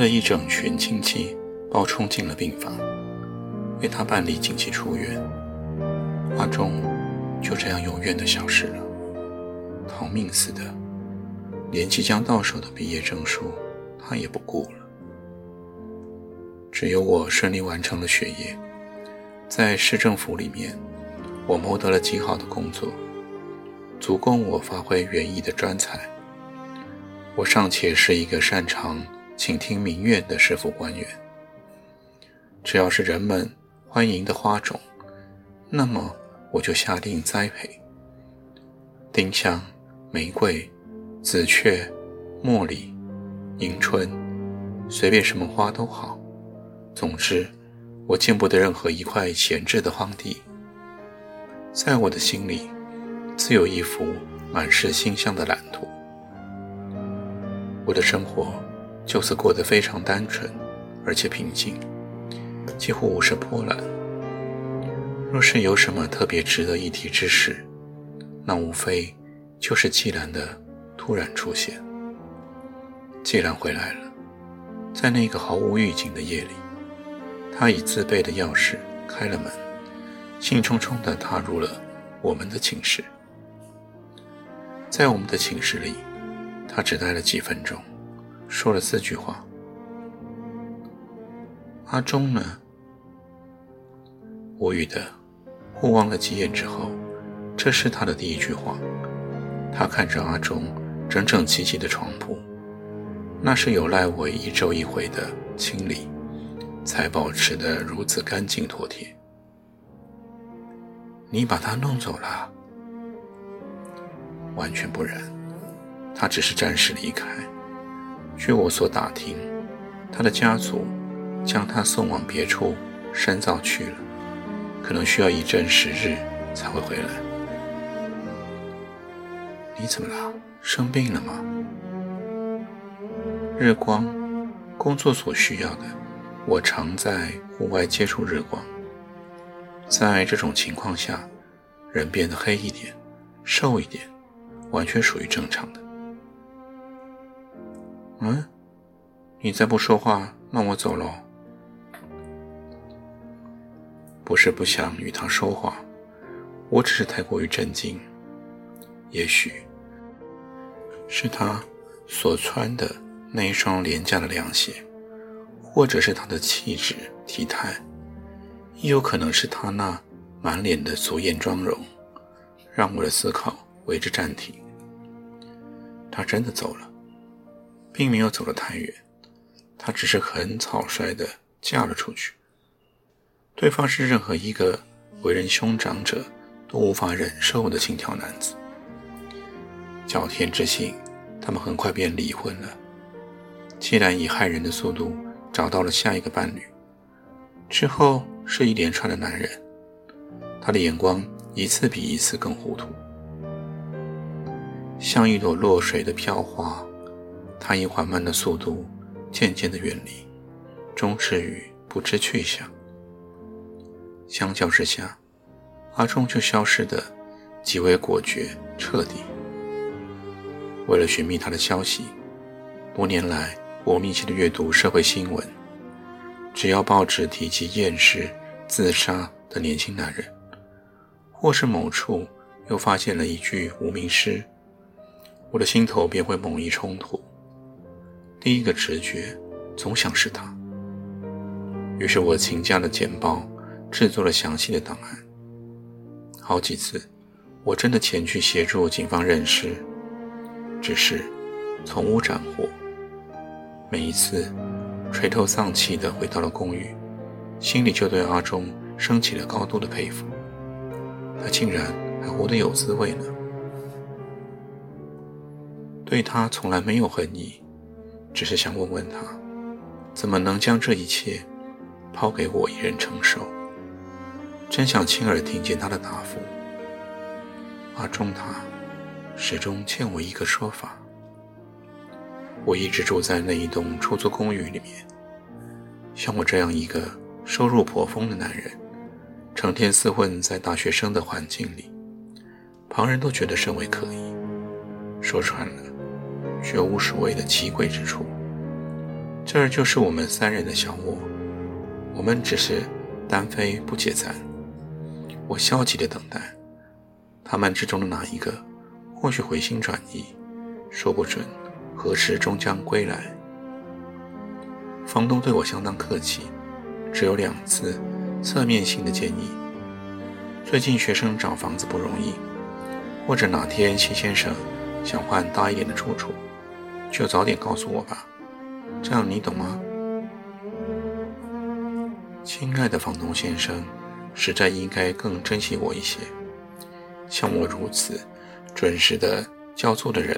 的一整群亲戚暴冲进了病房，为他办理紧急出院。阿忠就这样永远的消失了，逃命似的，连即将到手的毕业证书他也不顾了。只有我顺利完成了学业，在市政府里面，我谋得了极好的工作。足供我发挥园艺的专才。我尚且是一个擅长请听民怨的市府官员。只要是人们欢迎的花种，那么我就下定栽培。丁香、玫瑰、紫雀、茉莉、迎春，随便什么花都好。总之，我见不得任何一块闲置的荒地。在我的心里。自有一幅满是馨香的蓝图。我的生活就此过得非常单纯，而且平静，几乎无甚波澜。若是有什么特别值得一提之事，那无非就是季兰的突然出现。季兰回来了，在那个毫无预警的夜里，他以自备的钥匙开了门，兴冲冲地踏入了我们的寝室。在我们的寝室里，他只待了几分钟，说了四句话。阿忠呢？无语的互望了几眼之后，这是他的第一句话。他看着阿忠整整齐齐的床铺，那是有赖我一周一回的清理，才保持得如此干净妥帖。你把他弄走了？完全不然，他只是暂时离开。据我所打听，他的家族将他送往别处深造去了，可能需要一阵时日才会回来。你怎么了？生病了吗？日光，工作所需要的，我常在户外接触日光。在这种情况下，人变得黑一点，瘦一点。完全属于正常的。嗯，你再不说话，那我走喽。不是不想与他说话，我只是太过于震惊。也许是他所穿的那一双廉价的凉鞋，或者是他的气质体态，亦有可能是他那满脸的俗艳妆容，让我的思考为之暂停。他真的走了，并没有走得太远，他只是很草率地嫁了出去。对方是任何一个为人兄长者都无法忍受的轻佻男子。较天之幸，他们很快便离婚了。既然以骇人的速度找到了下一个伴侣，之后是一连串的男人，他的眼光一次比一次更糊涂。像一朵落水的飘花，他以缓慢的速度渐渐地远离，终至于不知去向。相较之下，阿忠就消失得极为果决彻底。为了寻觅他的消息，多年来我密切地阅读社会新闻，只要报纸提及厌世、自杀的年轻男人，或是某处又发现了一具无名尸。我的心头便会猛一冲突，第一个直觉总想是他。于是我请假了简报，制作了详细的档案。好几次，我真的前去协助警方认尸，只是从无斩获。每一次垂头丧气地回到了公寓，心里就对阿忠升起了高度的佩服。他竟然还活得有滋味呢。对他从来没有恨意，只是想问问他，怎么能将这一切抛给我一人承受？真想亲耳听见他的答复。阿忠他始终欠我一个说法。我一直住在那一栋出租公寓里面，像我这样一个收入颇丰的男人，成天厮混在大学生的环境里，旁人都觉得甚为可疑。说穿了，绝无所谓的奇怪之处。这儿就是我们三人的小窝，我们只是单飞不解散。我消极的等待，他们之中的哪一个，或许回心转意，说不准。何时终将归来？房东对我相当客气，只有两次侧面性的建议：最近学生找房子不容易，或者哪天齐先生想换大一点的住处，就早点告诉我吧。这样你懂吗？亲爱的房东先生，实在应该更珍惜我一些。像我如此准时的交租的人，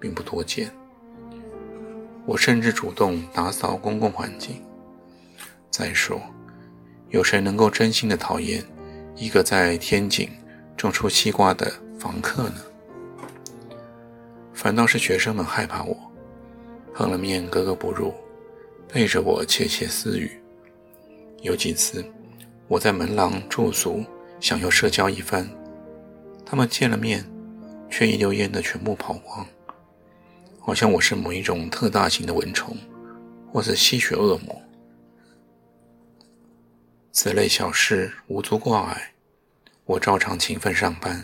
并不多见。我甚至主动打扫公共环境。再说，有谁能够真心的讨厌一个在天井种出西瓜的房客呢？反倒是学生们害怕我，碰了面格格不入，背着我窃窃私语。有几次，我在门廊驻足，想要社交一番，他们见了面，却一溜烟的全部跑光。好像我是某一种特大型的蚊虫，或是吸血恶魔。此类小事无足挂碍，我照常勤奋上班，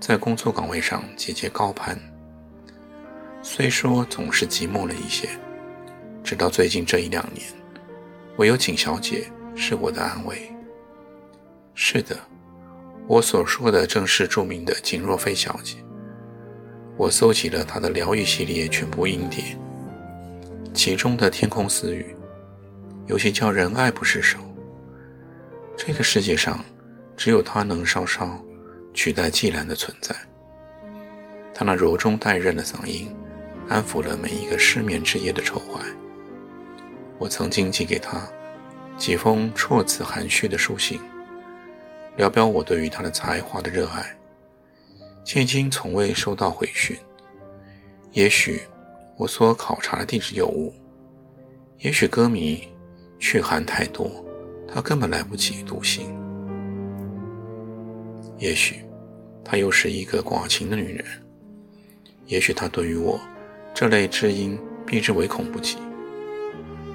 在工作岗位上节节高攀。虽说总是寂寞了一些，直到最近这一两年，唯有景小姐是我的安慰。是的，我所说的正是著名的景若飞小姐。我搜集了她的疗愈系列全部音碟，其中的《天空私语》有些叫人爱不释手。这个世界上，只有他能稍稍取代季兰的存在。他那柔中带韧的嗓音，安抚了每一个失眠之夜的愁怀。我曾经寄给他几封措辞含蓄的书信，聊表我对于他的才华的热爱。迄今从未收到回讯，也许我所考察的地址有误，也许歌迷去函太多，他根本来不及读信，也许她又是一个寡情的女人，也许她对于我这类知音避之唯恐不及。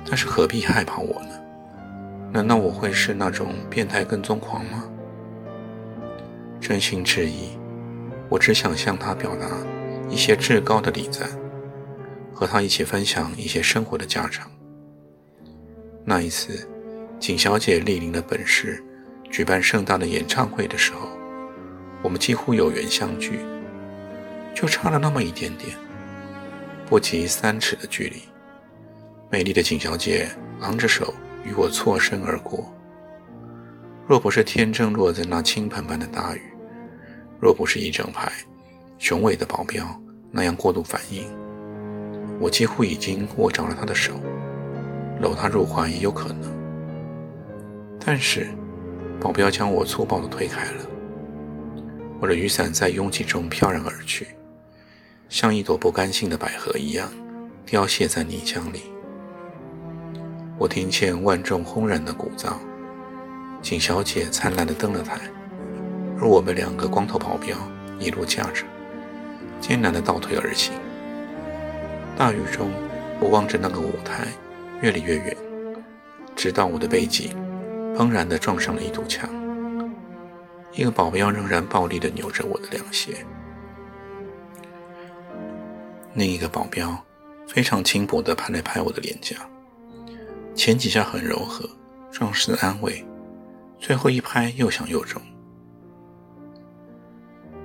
但是何必害怕我呢？难道我会是那种变态跟踪狂吗？真心质疑。我只想向他表达一些至高的礼赞，和他一起分享一些生活的家常。那一次，景小姐莅临了本市举办盛大的演唱会的时候，我们几乎有缘相聚，就差了那么一点点，不及三尺的距离。美丽的景小姐昂着手与我错身而过，若不是天正落在那倾盆般的大雨。若不是一整排雄伟的保镖那样过度反应，我几乎已经握着了他的手，搂他入怀也有可能。但是，保镖将我粗暴地推开了，我的雨伞在拥挤中飘然而去，像一朵不甘心的百合一样凋谢在泥浆里。我听见万众轰然的鼓噪，景小姐灿烂地登了台。而我们两个光头保镖一路架着，艰难地倒退而行。大雨中，我望着那个舞台，越离越远，直到我的背脊砰然地撞上了一堵墙。一个保镖仍然暴力地扭着我的凉鞋，另一个保镖非常轻薄地拍了拍我的脸颊，前几下很柔和，壮士的安慰，最后一拍又响又重。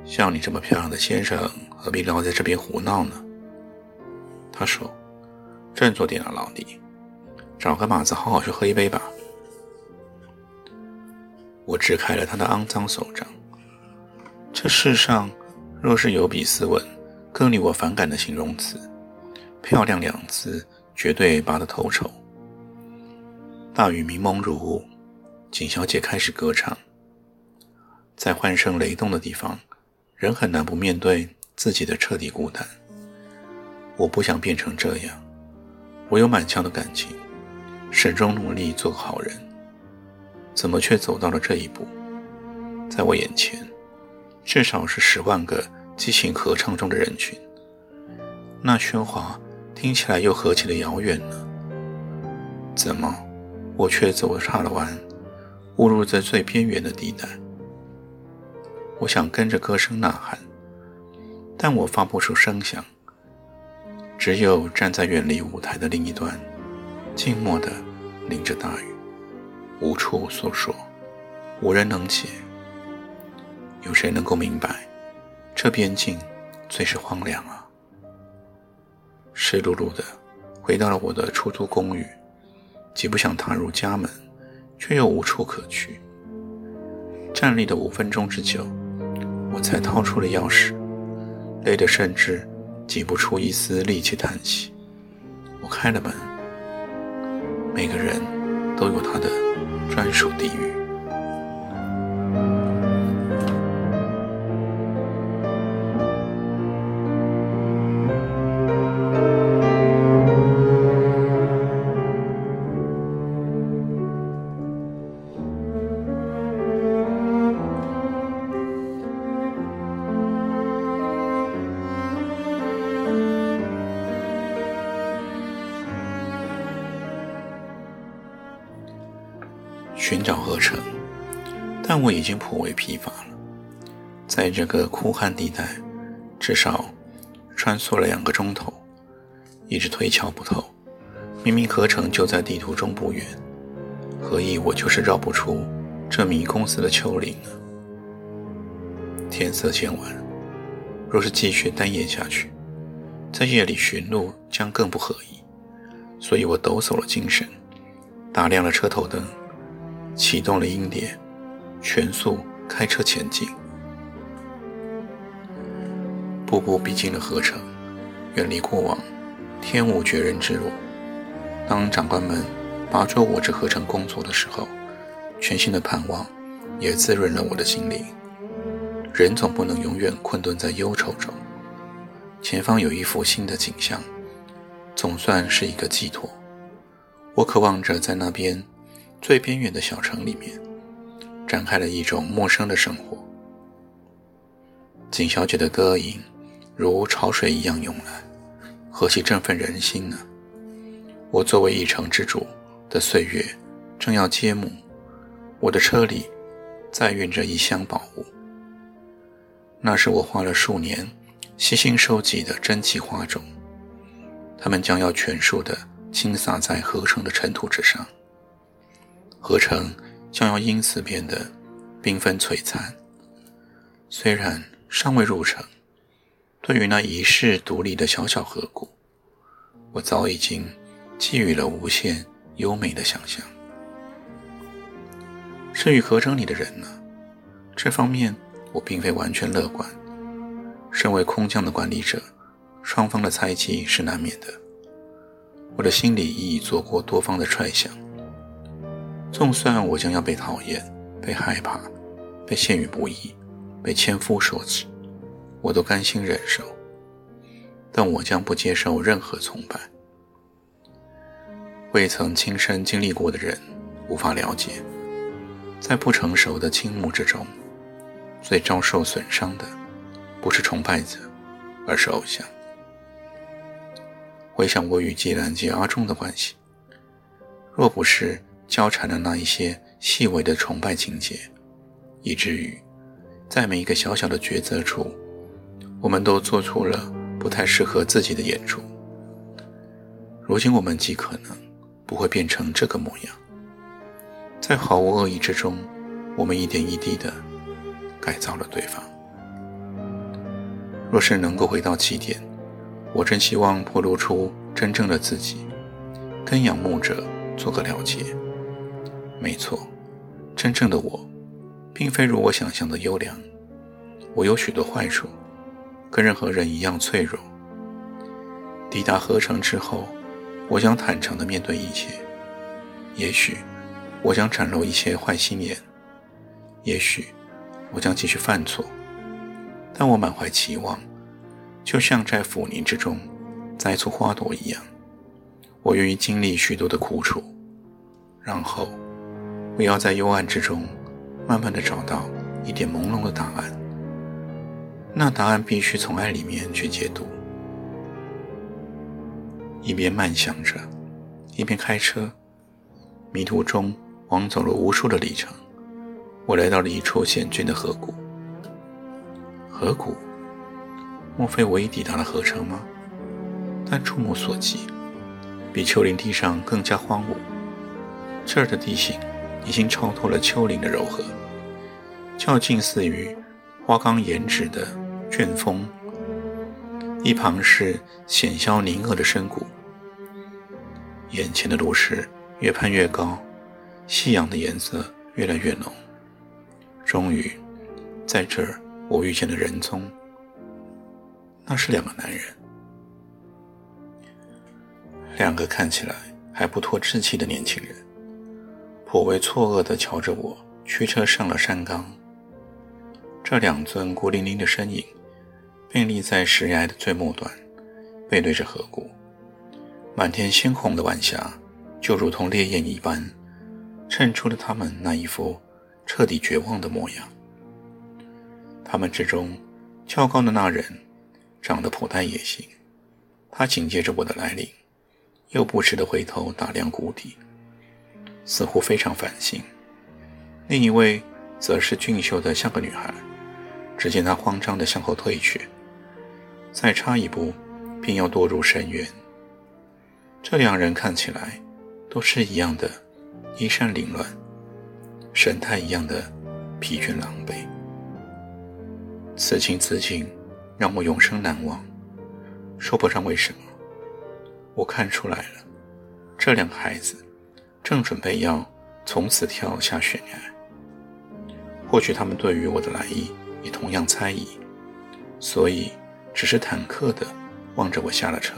像你这么漂亮的先生，何必留在这边胡闹呢？他说：“振作点啊，老弟，找个马子好好去喝一杯吧。”我支开了他的肮脏手掌。这世上若是有比斯文更令我反感的形容词。漂亮两字绝对拔得头筹。大雨迷蒙如雾，景小姐开始歌唱。在欢声雷动的地方，人很难不面对自己的彻底孤单。我不想变成这样。我有满腔的感情，始终努力做个好人，怎么却走到了这一步？在我眼前，至少是十万个激情合唱中的人群，那喧哗听起来又何其的遥远呢？怎么，我却走岔了弯，误入在最边缘的地带？我想跟着歌声呐喊，但我发不出声响。只有站在远离舞台的另一端，静默地淋着大雨，无处诉说，无人能解。有谁能够明白，这边境最是荒凉啊！湿漉漉的回到了我的出租公寓，既不想踏入家门，却又无处可去。站立了五分钟之久，我才掏出了钥匙，累得甚至挤不出一丝力气叹息。我开了门，每个人都有他的专属地狱。寻找合成，但我已经颇为疲乏了。在这个酷旱地带，至少穿梭了两个钟头，一直推敲不透。明明合成就在地图中不远，何以我就是绕不出这迷宫似的丘陵呢？天色渐晚，若是继续单夜下去，在夜里寻路将更不合宜。所以我抖擞了精神，打亮了车头灯。启动了鹰蝶，全速开车前进，步步逼近了合成，远离过往，天无绝人之路。当长官们拔擢我至合成工作的时候，全新的盼望也滋润了我的心灵。人总不能永远困顿在忧愁中，前方有一幅新的景象，总算是一个寄托。我渴望着在那边。最边缘的小城里面，展开了一种陌生的生活。景小姐的歌吟如潮水一样涌来，何其振奋人心呢？我作为一城之主的岁月正要揭幕，我的车里载运着一箱宝物，那是我花了数年悉心收集的珍奇花种，它们将要全数的倾洒在合成的尘土之上。合成将要因此变得缤纷璀璨。虽然尚未入城，对于那遗世独立的小小河谷，我早已经寄予了无限优美的想象。至于合成里的人呢？这方面我并非完全乐观。身为空降的管理者，双方的猜忌是难免的。我的心里已做过多方的揣想。纵算我将要被讨厌、被害怕、被陷于不义、被千夫所指，我都甘心忍受。但我将不接受任何崇拜。未曾亲身经历过的人无法了解，在不成熟的倾慕之中，最遭受损伤的不是崇拜者，而是偶像。回想我与纪兰及阿忠的关系，若不是……交缠的那一些细微的崇拜情节，以至于在每一个小小的抉择处，我们都做出了不太适合自己的演出。如今我们极可能不会变成这个模样，在毫无恶意之中，我们一点一滴的改造了对方。若是能够回到起点，我真希望暴露出真正的自己，跟仰慕者做个了结。没错，真正的我，并非如我想象的优良。我有许多坏处，跟任何人一样脆弱。抵达合成之后，我将坦诚地面对一切。也许，我将展露一些坏心眼；也许，我将继续犯错。但我满怀期望，就像在腐泥之中栽出花朵一样。我愿意经历许多的苦楚，然后我要在幽暗之中，慢慢的找到一点朦胧的答案。那答案必须从爱里面去解读。一边慢想着，一边开车，迷途中往走了无数的里程，我来到了一处险峻的河谷。河谷？莫非我已抵达了河城吗？但触目所及。比丘陵地上更加荒芜，这儿的地形已经超脱了丘陵的柔和，较近似于花岗岩质的卷峰。一旁是险峻凝壑的深谷，眼前的路势越攀越高，夕阳的颜色越来越浓。终于，在这儿我遇见了仁宗，那是两个男人。两个看起来还不脱稚气的年轻人，颇为错愕地瞧着我驱车上了山岗。这两尊孤零零的身影，并立在石崖的最末端，背对着河谷。满天鲜红的晚霞，就如同烈焰一般，衬出了他们那一副彻底绝望的模样。他们之中，较高的那人，长得颇带野性。他紧接着我的来临。又不时地回头打量谷底，似乎非常烦心。另一位则是俊秀的像个女孩，只见她慌张地向后退去，再差一步便要堕入深渊。这两人看起来都是一样的衣衫凌乱，神态一样的疲倦狼狈。此情此景让我永生难忘，说不上为什么。我看出来了，这两个孩子正准备要从此跳下悬崖。或许他们对于我的来意也同样猜疑，所以只是忐忑地望着我下了车。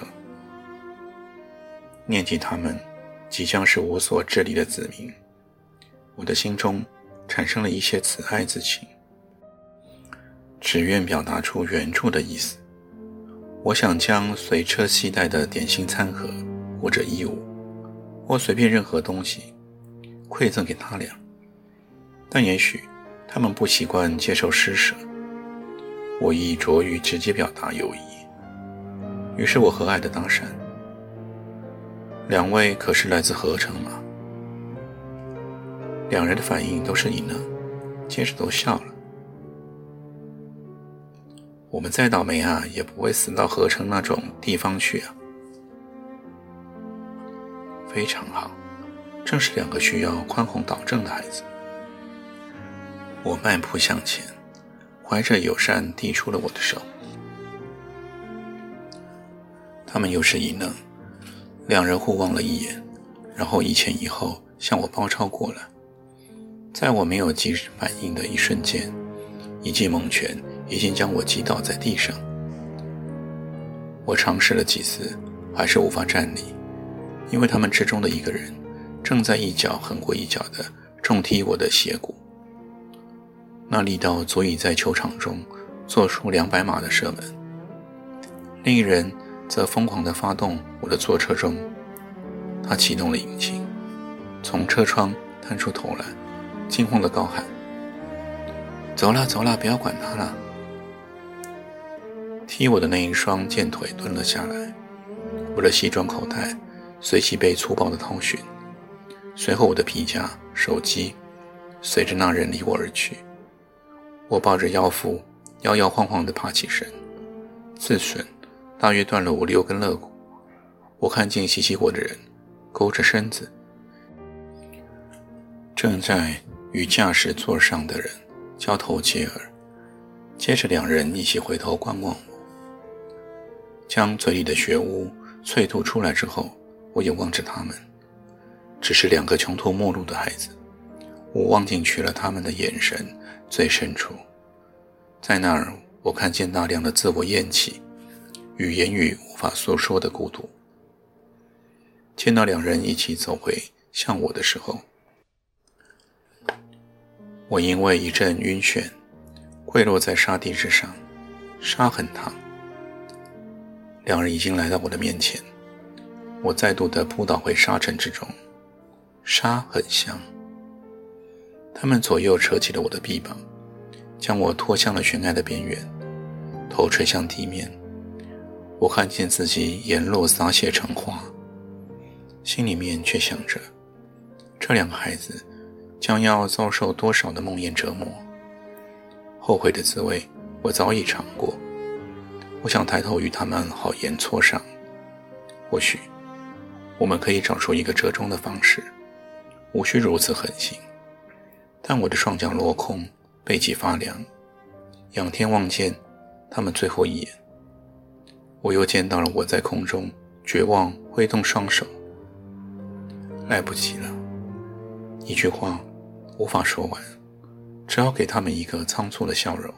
念及他们即将是无所治理的子民，我的心中产生了一些慈爱之情，只愿表达出援助的意思。我想将随车携带的点心餐盒，或者衣物，或随便任何东西，馈赠给他俩。但也许他们不习惯接受施舍，我亦着于直接表达友谊。于是我和蔼地搭讪：“两位可是来自合成吗？”两人的反应都是你呢，接着都笑了。我们再倒霉啊，也不会死到合成那种地方去啊。非常好，正是两个需要宽宏导正的孩子。我迈步向前，怀着友善递出了我的手。他们又是一愣，两人互望了一眼，然后一前一后向我包抄过来。在我没有及时反应的一瞬间，一记猛拳。已经将我击倒在地上。我尝试了几次，还是无法站立，因为他们之中的一个人正在一脚横过一脚的重踢我的鞋骨，那力道足以在球场中做出两百码的射门。另一人则疯狂地发动我的坐车中，他启动了引擎，从车窗探出头来，惊慌地高喊：“走了，走了，不要管他了。”踢我的那一双健腿蹲了下来，我的西装口袋随即被粗暴的掏寻，随后我的皮夹、手机随着那人离我而去。我抱着腰腹，摇摇晃晃地爬起身，自损大约断了五六根肋骨。我看见袭击我的人勾着身子，正在与驾驶座上的人交头接耳，接着两人一起回头观望我。将嘴里的血污啐吐出来之后，我也望着他们，只是两个穷途末路的孩子。我望进去了他们的眼神最深处，在那儿，我看见大量的自我厌弃与言语无法诉说的孤独。见到两人一起走回向我的时候，我因为一阵晕眩，跪落在沙地之上，沙很烫。两人已经来到我的面前，我再度的扑倒回沙尘之中，沙很香。他们左右扯起了我的臂膀，将我拖向了悬崖的边缘，头垂向地面。我看见自己沿路洒血成花，心里面却想着，这两个孩子将要遭受多少的梦魇折磨。后悔的滋味，我早已尝过。我想抬头与他们好言磋商，或许我们可以找出一个折中的方式，无需如此狠心。但我的双脚落空，背脊发凉，仰天望见他们最后一眼，我又见到了我在空中绝望挥动双手，来不及了，一句话无法说完，只好给他们一个仓促的笑容。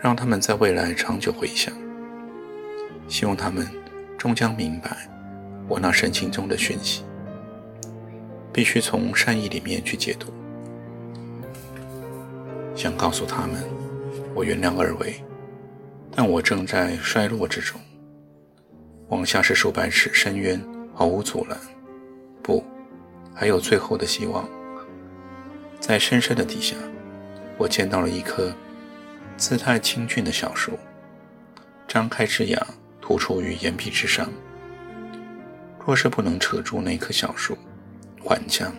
让他们在未来长久回想，希望他们终将明白我那神情中的讯息，必须从善意里面去解读。想告诉他们，我原谅二位，但我正在衰落之中，往下是数百尺深渊，毫无阻拦。不，还有最后的希望。在深深的底下，我见到了一棵。姿态清俊的小树，张开枝桠，突出于岩壁之上。若是不能扯住那棵小树，缓降，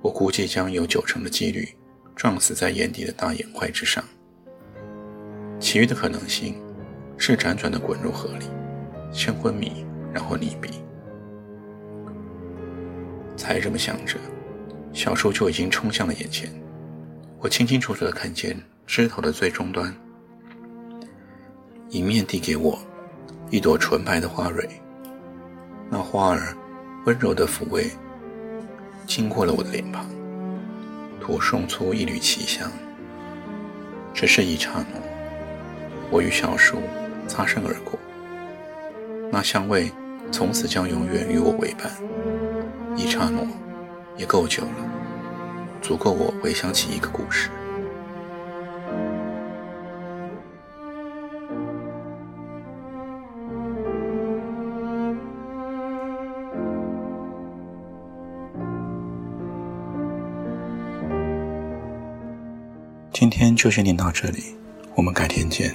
我估计将有九成的几率撞死在眼底的大岩块之上。其余的可能性是辗转的滚入河里，先昏迷，然后溺毙。才这么想着，小树就已经冲向了眼前。我清清楚楚地看见。枝头的最终端，迎面递给我一朵纯白的花蕊。那花儿温柔的抚慰，经过了我的脸庞，吐送出一缕奇香。只是一刹那，我与小树擦身而过，那香味从此将永远与我为伴。一刹那，也够久了，足够我回想起一个故事。今天就先念到这里，我们改天见。